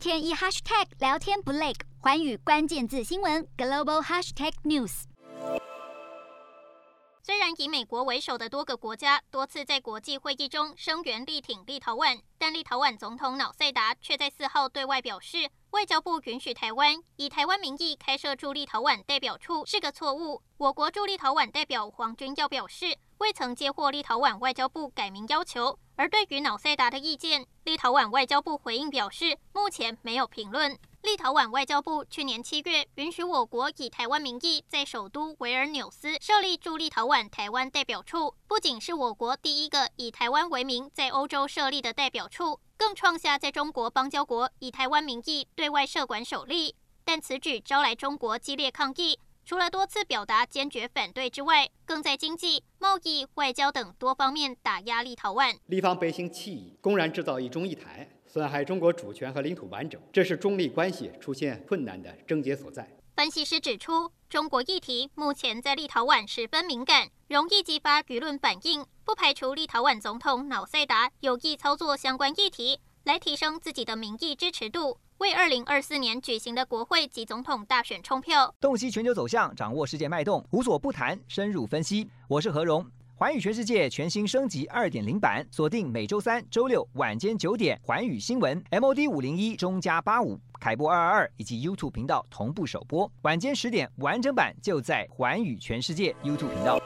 天一 hashtag 聊天不累，寰宇关键字新闻 global hashtag news。虽然以美国为首的多个国家多次在国际会议中声援力挺立陶宛，但立陶宛总统瑙塞达却在四号对外表示，外交部允许台湾以台湾名义开设驻立陶宛代表处是个错误。我国驻立陶宛代表黄君耀表示，未曾接获立陶宛外交部改名要求。而对于瑙塞达的意见，立陶宛外交部回应表示，目前没有评论。立陶宛外交部去年七月允许我国以台湾名义在首都维尔纽斯设立驻立陶宛台湾代表处，不仅是我国第一个以台湾为名在欧洲设立的代表处，更创下在中国邦交国以台湾名义对外设馆首例。但此举招来中国激烈抗议。除了多次表达坚决反对之外，更在经济、贸易、外交等多方面打压立陶宛。立方背信弃义，公然制造一中一台，损害中国主权和领土完整，这是中立关系出现困难的症结所在。分析师指出，中国议题目前在立陶宛十分敏感，容易激发舆论反应，不排除立陶宛总统瑙塞达有意操作相关议题，来提升自己的民意支持度。为二零二四年举行的国会及总统大选冲票，洞悉全球走向，掌握世界脉动，无所不谈，深入分析。我是何荣，寰宇全世界全新升级二点零版，锁定每周三、周六晚间九点，寰宇新闻 MOD 五零一中加八五凯播二二二以及 YouTube 频道同步首播，晚间十点完整版就在寰宇全世界 YouTube 频道。